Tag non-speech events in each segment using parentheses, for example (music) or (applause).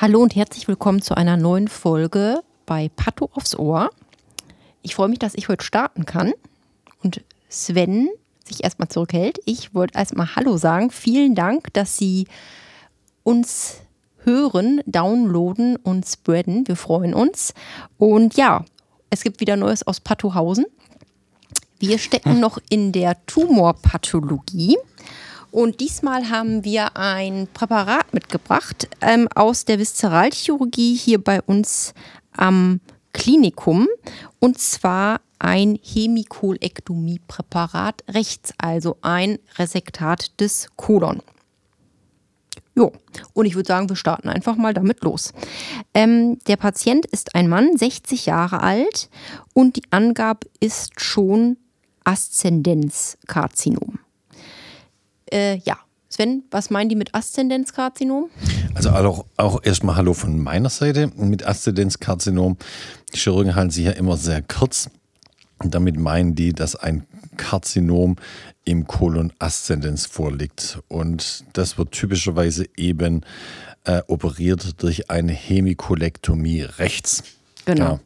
Hallo und herzlich willkommen zu einer neuen Folge bei Patto aufs Ohr. Ich freue mich, dass ich heute starten kann und Sven sich erstmal zurückhält. Ich wollte erstmal Hallo sagen. Vielen Dank, dass Sie uns hören, downloaden und spreaden. Wir freuen uns. Und ja, es gibt wieder Neues aus Pattohausen. Wir stecken noch in der Tumorpathologie. Und diesmal haben wir ein Präparat mitgebracht ähm, aus der Viszeralchirurgie hier bei uns am Klinikum. Und zwar ein Hemikolektomiepräparat rechts, also ein Resektat des Kolon. Jo, und ich würde sagen, wir starten einfach mal damit los. Ähm, der Patient ist ein Mann, 60 Jahre alt und die Angabe ist schon Aszendenzkarzinom. Äh, ja, Sven, was meinen die mit Aszendenzkarzinom? Also auch, auch erstmal Hallo von meiner Seite. Mit Aszendenzkarzinom, die Chirurgen halten sich ja immer sehr kurz. Und damit meinen die, dass ein Karzinom im Kolon Aszendenz vorliegt. Und das wird typischerweise eben äh, operiert durch eine Hemikolektomie rechts. Genau. Ja.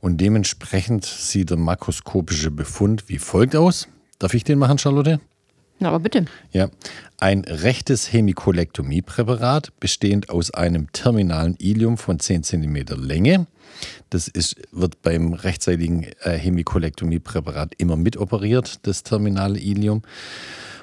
Und dementsprechend sieht der makroskopische Befund wie folgt aus. Darf ich den machen, Charlotte? Na, aber bitte. Ja, ein rechtes Hemikolektomiepräparat bestehend aus einem terminalen Ilium von 10 cm Länge. Das ist, wird beim rechtzeitigen äh, Hemikolektomiepräparat immer mitoperiert, das terminale Ilium.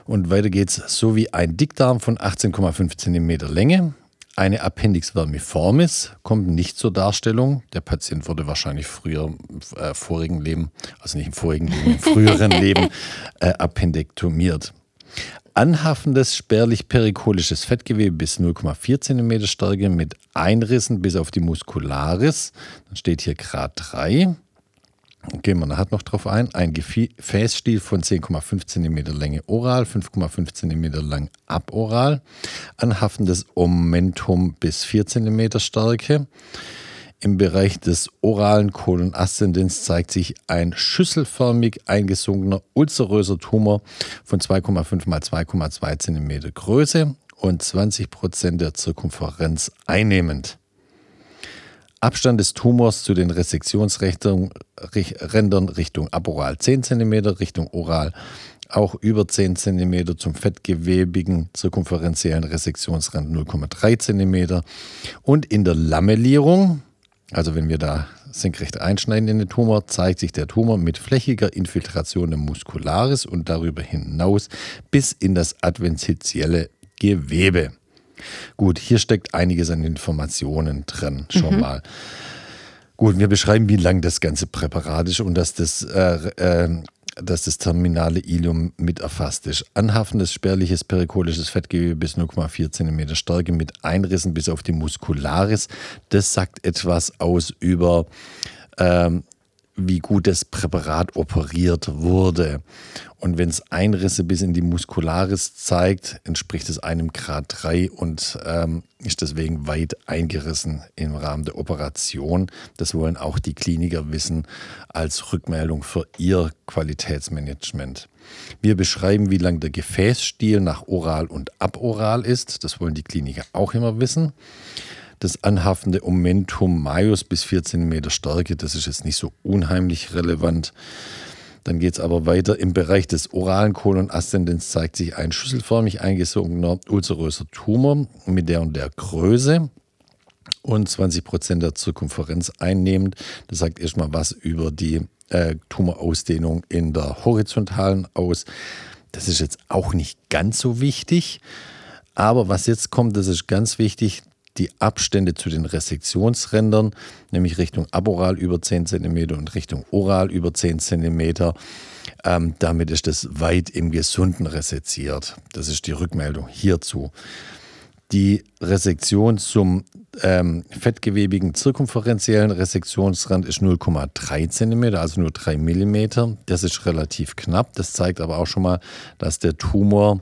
Und weiter geht's sowie ein Dickdarm von 18,5 cm Länge, eine Appendix vermiformis kommt nicht zur Darstellung. Der Patient wurde wahrscheinlich früher, äh, vorigen Leben, also nicht im vorigen Leben, im früheren (laughs) Leben, äh, appendektomiert. Anhaftendes spärlich-perikolisches Fettgewebe bis 0,4 cm Stärke mit Einrissen bis auf die Muscularis. Dann steht hier Grad 3. Gehen wir nachher noch drauf ein. Ein Gefäßstiel von 10,5 cm Länge oral, 5,5 cm lang aboral. Anhaftendes Omentum bis 4 cm Stärke. Im Bereich des oralen Kolonascendens zeigt sich ein schüsselförmig eingesunkener ulceröser Tumor von 2,5 mal 2,2 cm Größe und 20 Prozent der Zirkumferenz einnehmend. Abstand des Tumors zu den Resektionsrändern Richtung aboral 10 cm, Richtung oral auch über 10 cm, zum fettgewebigen zirkumferenziellen Resektionsrand 0,3 cm und in der Lamellierung, also wenn wir da senkrecht einschneiden in den Tumor, zeigt sich der Tumor mit flächiger Infiltration im Muscularis und darüber hinaus bis in das adventizielle Gewebe. Gut, hier steckt einiges an Informationen drin, schon mhm. mal. Gut, wir beschreiben, wie lang das ganze Präparat ist und dass das, äh, äh, dass das terminale Ilium mit erfasst ist. Anhaftendes spärliches perikolisches Fettgewebe bis 0,4 cm Stärke mit Einrissen bis auf die Muscularis. Das sagt etwas aus über ähm, wie gut das Präparat operiert wurde. Und wenn es Einrisse bis in die Muscularis zeigt, entspricht es einem Grad 3 und ähm, ist deswegen weit eingerissen im Rahmen der Operation. Das wollen auch die Kliniker wissen als Rückmeldung für ihr Qualitätsmanagement. Wir beschreiben, wie lang der Gefäßstil nach oral und aboral ist. Das wollen die Kliniker auch immer wissen das anhaftende Omentum Maius bis 14 Meter Stärke, das ist jetzt nicht so unheimlich relevant. Dann geht es aber weiter. Im Bereich des oralen Kolon Ascendens zeigt sich ein schüsselförmig eingesunkener ulceröser Tumor mit der und der Größe und 20 Prozent der Zirkumferenz einnehmend. Das sagt erstmal was über die äh, Tumorausdehnung in der horizontalen aus. Das ist jetzt auch nicht ganz so wichtig. Aber was jetzt kommt, das ist ganz wichtig, die Abstände zu den Resektionsrändern, nämlich Richtung aboral über 10 cm und Richtung oral über 10 cm. Ähm, damit ist es weit im Gesunden reseziert. Das ist die Rückmeldung hierzu. Die Resektion zum ähm, fettgewebigen zirkumferenziellen Resektionsrand ist 0,3 cm, also nur 3 mm. Das ist relativ knapp. Das zeigt aber auch schon mal, dass der Tumor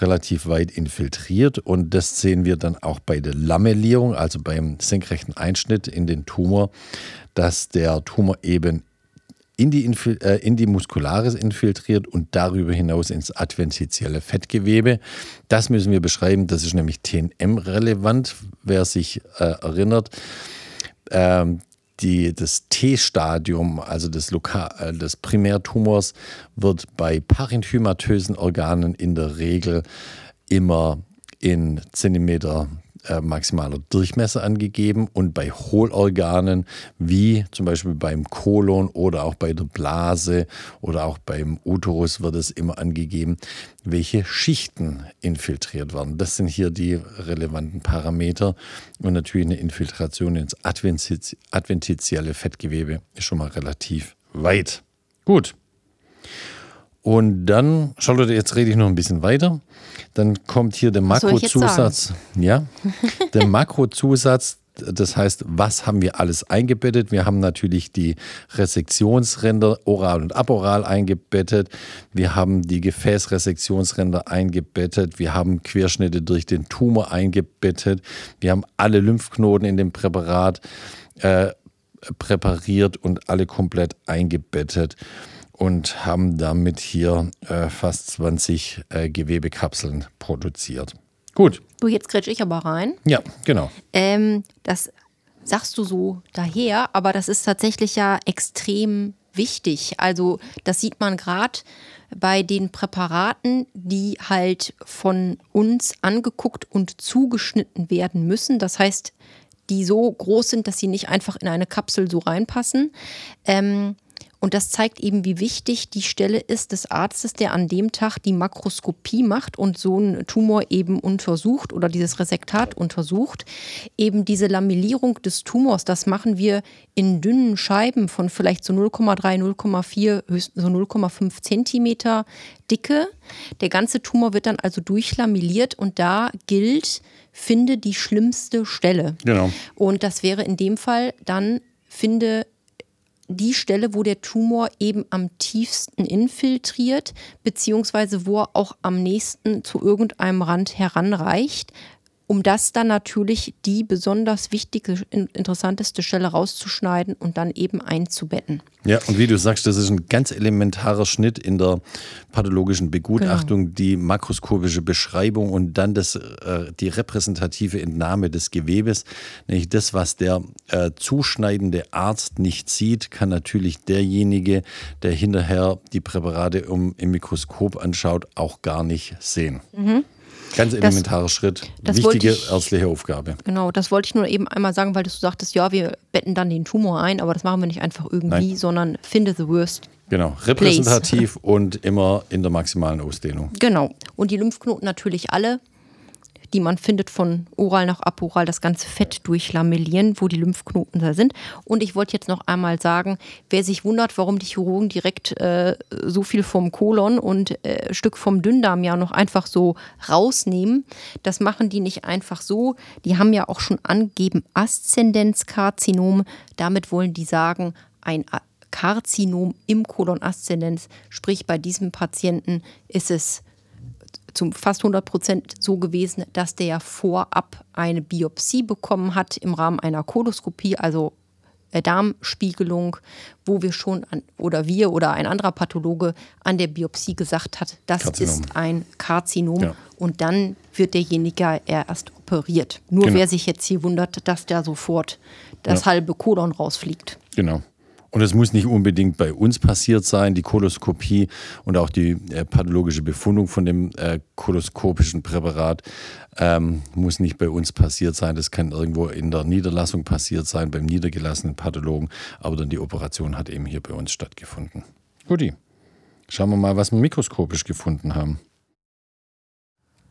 relativ weit infiltriert. Und das sehen wir dann auch bei der Lamellierung, also beim senkrechten Einschnitt in den Tumor, dass der Tumor eben in die, äh, in die Muscularis infiltriert und darüber hinaus ins adventizielle Fettgewebe. Das müssen wir beschreiben, das ist nämlich TNM-relevant, wer sich äh, erinnert. Ähm, die, das T-Stadium, also des, Lokal, äh, des Primärtumors, wird bei parenchymatösen Organen in der Regel immer in Zentimeter äh, maximaler Durchmesser angegeben und bei Hohlorganen wie zum Beispiel beim Kolon oder auch bei der Blase oder auch beim Uterus wird es immer angegeben, welche Schichten infiltriert werden. Das sind hier die relevanten Parameter und natürlich eine Infiltration ins adventizielle Fettgewebe ist schon mal relativ weit. Gut. Und dann, Charlotte, jetzt rede ich noch ein bisschen weiter. Dann kommt hier der Makrozusatz. Ja, (laughs) der Makrozusatz. Das heißt, was haben wir alles eingebettet? Wir haben natürlich die Resektionsränder oral und aboral eingebettet. Wir haben die Gefäßresektionsränder eingebettet. Wir haben Querschnitte durch den Tumor eingebettet. Wir haben alle Lymphknoten in dem Präparat äh, präpariert und alle komplett eingebettet und haben damit hier äh, fast 20 äh, Gewebekapseln produziert. Gut. Du, jetzt grätsch ich aber rein. Ja, genau. Ähm, das sagst du so daher, aber das ist tatsächlich ja extrem wichtig. Also das sieht man gerade bei den Präparaten, die halt von uns angeguckt und zugeschnitten werden müssen. Das heißt, die so groß sind, dass sie nicht einfach in eine Kapsel so reinpassen. Ähm, und das zeigt eben, wie wichtig die Stelle ist des Arztes, der an dem Tag die Makroskopie macht und so einen Tumor eben untersucht oder dieses Resektat untersucht. Eben diese Lamellierung des Tumors, das machen wir in dünnen Scheiben von vielleicht so 0,3, 0,4, höchstens so 0,5 Zentimeter Dicke. Der ganze Tumor wird dann also durchlamelliert und da gilt, finde die schlimmste Stelle. Genau. Und das wäre in dem Fall dann, finde die Stelle, wo der Tumor eben am tiefsten infiltriert, beziehungsweise wo er auch am nächsten zu irgendeinem Rand heranreicht um das dann natürlich die besonders wichtige, interessanteste Stelle rauszuschneiden und dann eben einzubetten. Ja, und wie du sagst, das ist ein ganz elementarer Schnitt in der pathologischen Begutachtung, genau. die makroskopische Beschreibung und dann das, äh, die repräsentative Entnahme des Gewebes. Nämlich das, was der äh, zuschneidende Arzt nicht sieht, kann natürlich derjenige, der hinterher die Präparate um, im Mikroskop anschaut, auch gar nicht sehen. Mhm. Ganz elementarer das, Schritt. Das Wichtige ich, ärztliche Aufgabe. Genau, das wollte ich nur eben einmal sagen, weil du sagtest, ja, wir betten dann den Tumor ein, aber das machen wir nicht einfach irgendwie, Nein. sondern finde the worst. Genau, repräsentativ place. und immer in der maximalen Ausdehnung. Genau. Und die Lymphknoten natürlich alle die man findet von oral nach aporal, das ganze Fett durchlamellieren, wo die Lymphknoten da sind. Und ich wollte jetzt noch einmal sagen, wer sich wundert, warum die Chirurgen direkt äh, so viel vom Kolon und äh, Stück vom Dünndarm ja noch einfach so rausnehmen, das machen die nicht einfach so. Die haben ja auch schon angegeben Aszendenzkarzinom. Damit wollen die sagen, ein Karzinom im Kolon Aszendenz, sprich bei diesem Patienten ist es zum fast 100 Prozent so gewesen, dass der vorab eine Biopsie bekommen hat im Rahmen einer Koloskopie, also äh, Darmspiegelung, wo wir schon an, oder wir oder ein anderer Pathologe an der Biopsie gesagt hat, das Karzinom. ist ein Karzinom ja. und dann wird derjenige erst operiert. Nur genau. wer sich jetzt hier wundert, dass da sofort das ja. halbe Kolon rausfliegt. Genau. Und es muss nicht unbedingt bei uns passiert sein, die Koloskopie und auch die äh, pathologische Befundung von dem äh, koloskopischen Präparat ähm, muss nicht bei uns passiert sein. Das kann irgendwo in der Niederlassung passiert sein, beim niedergelassenen Pathologen. Aber dann die Operation hat eben hier bei uns stattgefunden. Guti. Schauen wir mal, was wir mikroskopisch gefunden haben.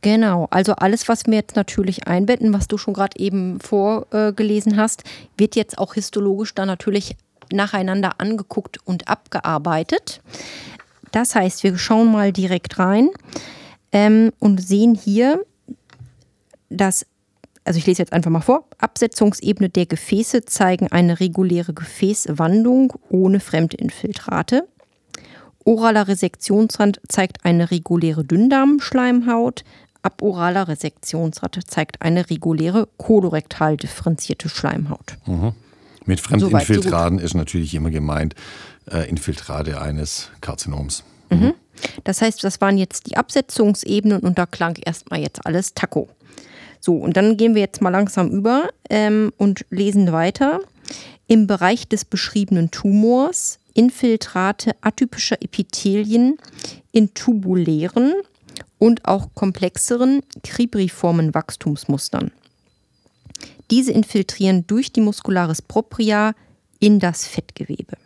Genau, also alles, was wir jetzt natürlich einbetten, was du schon gerade eben vorgelesen hast, wird jetzt auch histologisch dann natürlich nacheinander angeguckt und abgearbeitet. Das heißt, wir schauen mal direkt rein ähm, und sehen hier, dass, also ich lese jetzt einfach mal vor, Absetzungsebene der Gefäße zeigen eine reguläre Gefäßwandung ohne Fremdinfiltrate. Oraler Resektionsrand zeigt eine reguläre Dünndarmschleimhaut. Aboraler Resektionsrand zeigt eine reguläre kolorektal differenzierte Schleimhaut. Mhm. Mit Fremdinfiltraten so ist natürlich immer gemeint äh, Infiltrate eines Karzinoms. Mhm. Das heißt, das waren jetzt die Absetzungsebenen und da klang erstmal jetzt alles Taco. So, und dann gehen wir jetzt mal langsam über ähm, und lesen weiter. Im Bereich des beschriebenen Tumors Infiltrate atypischer Epithelien in tubulären und auch komplexeren kribriformen Wachstumsmustern. Diese infiltrieren durch die Muscularis propria in das Fettgewebe.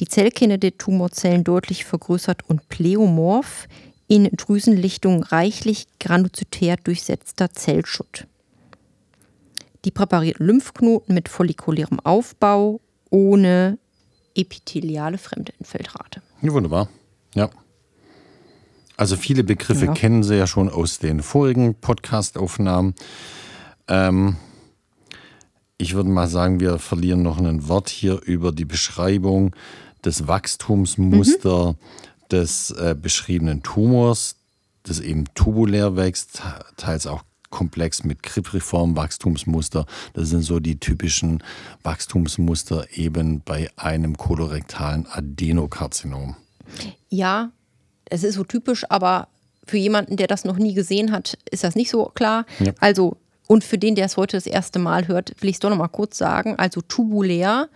Die Zellkerne der Tumorzellen deutlich vergrößert und pleomorph, in Drüsenlichtung reichlich granulozytär durchsetzter Zellschutt. Die präparierten Lymphknoten mit follikulärem Aufbau ohne epitheliale Fremdinfiltrate. Ja, wunderbar. Ja. Also viele Begriffe ja. kennen Sie ja schon aus den vorigen Podcast-Aufnahmen. Ähm, ich würde mal sagen, wir verlieren noch ein Wort hier über die Beschreibung des Wachstumsmuster mhm. des äh, beschriebenen Tumors, das eben tubulär wächst, teils auch komplex mit Kripriform Wachstumsmuster. Das sind so die typischen Wachstumsmuster eben bei einem kolorektalen Adenokarzinom. Ja, es ist so typisch, aber für jemanden, der das noch nie gesehen hat, ist das nicht so klar. Ja. Also, und für den, der es heute das erste Mal hört, will ich es doch noch mal kurz sagen. Also tubulär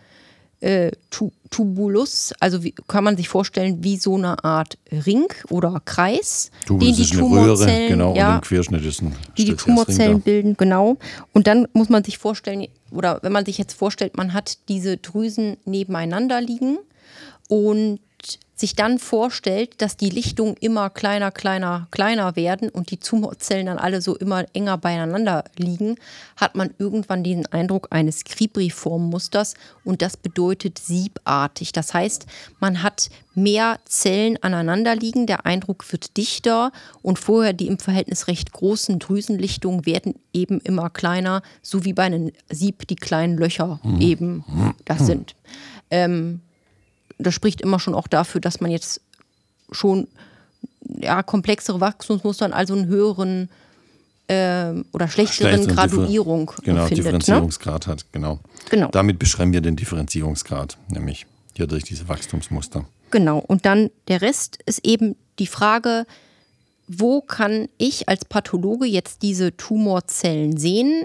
äh, tu, Tubulus, also wie, kann man sich vorstellen wie so eine Art Ring oder Kreis, Tubulus den die Tumorzellen, Röhre, genau, ja, und Querschnitt ist ein die die Tumorzellen bilden, genau. Und dann muss man sich vorstellen, oder wenn man sich jetzt vorstellt, man hat diese Drüsen nebeneinander liegen und sich dann vorstellt, dass die Lichtungen immer kleiner, kleiner, kleiner werden und die Tumorzellen dann alle so immer enger beieinander liegen, hat man irgendwann den Eindruck eines Kribriform-Musters und das bedeutet siebartig. Das heißt, man hat mehr Zellen aneinander liegen, der Eindruck wird dichter und vorher die im Verhältnis recht großen Drüsenlichtungen werden eben immer kleiner, so wie bei einem Sieb die kleinen Löcher mhm. eben das sind. Ähm, das spricht immer schon auch dafür, dass man jetzt schon ja, komplexere Wachstumsmuster, also einen höheren äh, oder schlechteren Graduierung genau, findet, ne? Differenzierungsgrad ne? hat, genau. genau. Damit beschreiben wir den Differenzierungsgrad, nämlich hier durch diese Wachstumsmuster. Genau, und dann der Rest ist eben die Frage, wo kann ich als Pathologe jetzt diese Tumorzellen sehen?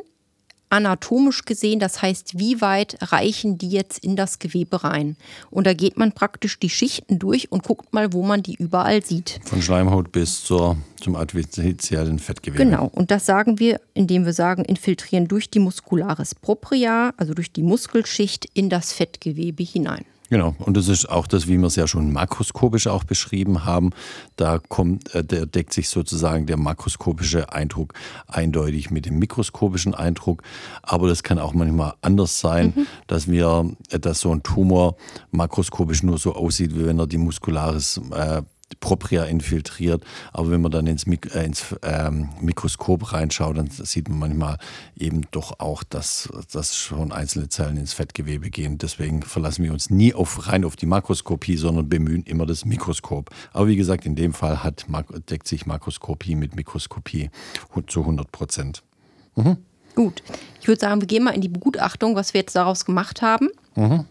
Anatomisch gesehen, das heißt, wie weit reichen die jetzt in das Gewebe rein? Und da geht man praktisch die Schichten durch und guckt mal, wo man die überall sieht. Von Schleimhaut bis zur, zum artifiziellen Fettgewebe. Genau, und das sagen wir, indem wir sagen, infiltrieren durch die Muscularis propria, also durch die Muskelschicht, in das Fettgewebe hinein. Genau, und das ist auch das, wie wir es ja schon makroskopisch auch beschrieben haben. Da kommt, äh, der deckt sich sozusagen der makroskopische Eindruck eindeutig mit dem mikroskopischen Eindruck. Aber das kann auch manchmal anders sein, mhm. dass wir, äh, dass so ein Tumor makroskopisch nur so aussieht, wie wenn er die Muskularis äh, propria infiltriert. Aber wenn man dann ins, Mik äh, ins ähm, Mikroskop reinschaut, dann sieht man manchmal eben doch auch, dass, dass schon einzelne Zellen ins Fettgewebe gehen. Deswegen verlassen wir uns nie auf, rein auf die Makroskopie, sondern bemühen immer das Mikroskop. Aber wie gesagt, in dem Fall hat, deckt sich Makroskopie mit Mikroskopie zu 100 Prozent. Mhm. Gut, ich würde sagen, wir gehen mal in die Begutachtung, was wir jetzt daraus gemacht haben. Mhm.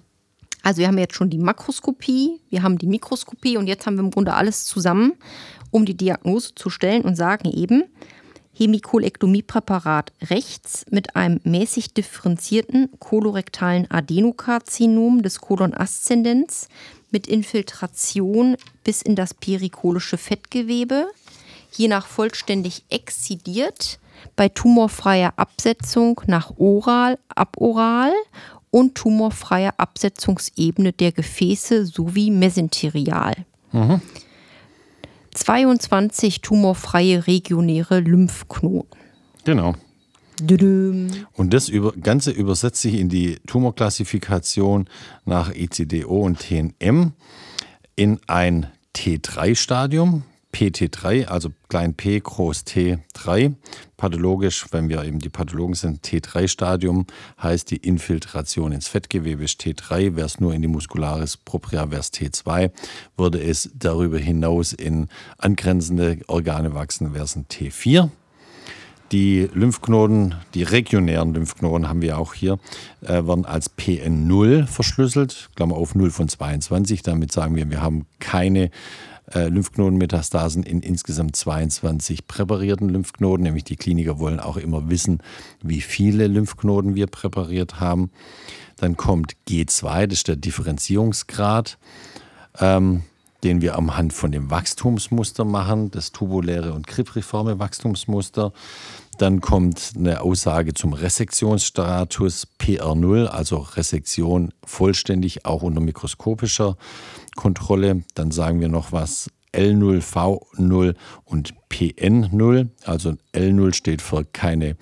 Also wir haben jetzt schon die Makroskopie, wir haben die Mikroskopie und jetzt haben wir im Grunde alles zusammen, um die Diagnose zu stellen und sagen eben, Hemikolektomiepräparat rechts mit einem mäßig differenzierten kolorektalen Adenokarzinom des Kolon ascendens mit Infiltration bis in das perikolische Fettgewebe, je nach vollständig exzidiert, bei tumorfreier Absetzung nach oral, aboral und tumorfreie Absetzungsebene der Gefäße sowie mesenterial. Mhm. 22 tumorfreie regionäre Lymphknoten. Genau. Und das Ganze übersetzt sich in die Tumorklassifikation nach ECDO und TNM in ein T3-Stadium, PT3, also klein p, groß T3. Pathologisch, wenn wir eben die Pathologen sind, T3-Stadium heißt die Infiltration ins Fettgewebe ist T3. Wäre es nur in die Muscularis propria, wäre es T2. Würde es darüber hinaus in angrenzende Organe wachsen, wäre es ein T4. Die Lymphknoten, die regionären Lymphknoten haben wir auch hier, äh, werden als PN0 verschlüsselt, Klammer auf 0 von 22. Damit sagen wir, wir haben keine äh, Lymphknotenmetastasen in insgesamt 22 präparierten Lymphknoten. Nämlich die Kliniker wollen auch immer wissen, wie viele Lymphknoten wir präpariert haben. Dann kommt G2, das ist der Differenzierungsgrad. Ähm, den wir am Hand von dem Wachstumsmuster machen, das tubuläre und kripriforme Wachstumsmuster. Dann kommt eine Aussage zum Resektionsstatus PR0, also Resektion vollständig, auch unter mikroskopischer Kontrolle. Dann sagen wir noch was L0, V0 und PN0. Also L0 steht für keine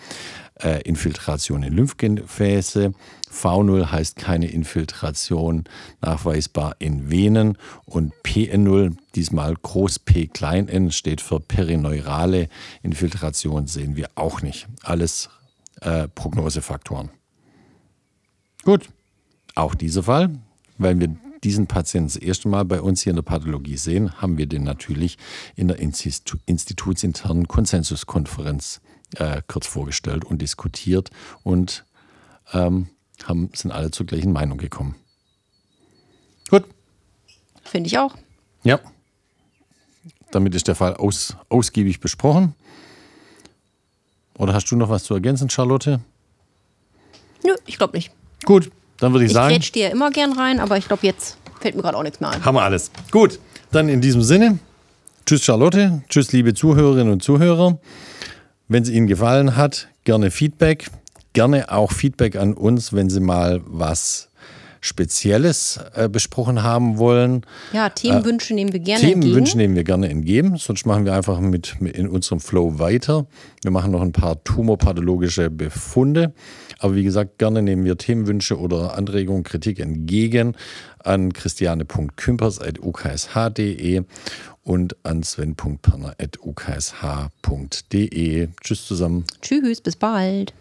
äh, Infiltration in Lymphgefäße. V0 heißt keine Infiltration nachweisbar in Venen und PN0, diesmal groß P klein n, steht für perineurale Infiltration, sehen wir auch nicht. Alles äh, Prognosefaktoren. Gut, auch dieser Fall, weil wir diesen Patienten das erste Mal bei uns hier in der Pathologie sehen, haben wir den natürlich in der institutsinternen Konsensuskonferenz äh, kurz vorgestellt und diskutiert und ähm, haben, sind alle zur gleichen Meinung gekommen. Gut. Finde ich auch. Ja. Damit ist der Fall aus, ausgiebig besprochen. Oder hast du noch was zu ergänzen, Charlotte? Nö, ich glaube nicht. Gut, dann würde ich, Ich sagen. grätsch dir immer gern rein, aber ich glaube, jetzt fällt mir gerade auch nichts mehr ein. Haben wir alles. Gut, dann in diesem Sinne. Tschüss Charlotte, tschüss liebe Zuhörerinnen und Zuhörer. Wenn es Ihnen gefallen hat, gerne Feedback. Gerne auch Feedback an uns, wenn Sie mal was Spezielles äh, besprochen haben wollen. Ja, Themenwünsche nehmen wir gerne Themenwünsche entgegen. nehmen wir gerne entgegen, sonst machen wir einfach mit, mit in unserem Flow weiter. Wir machen noch ein paar tumorpathologische Befunde. Aber wie gesagt, gerne nehmen wir Themenwünsche oder Anregungen, Kritik entgegen an christiane.kümpers.uksh.de und an sven.perner.uksh.de. Tschüss zusammen. Tschüss, bis bald.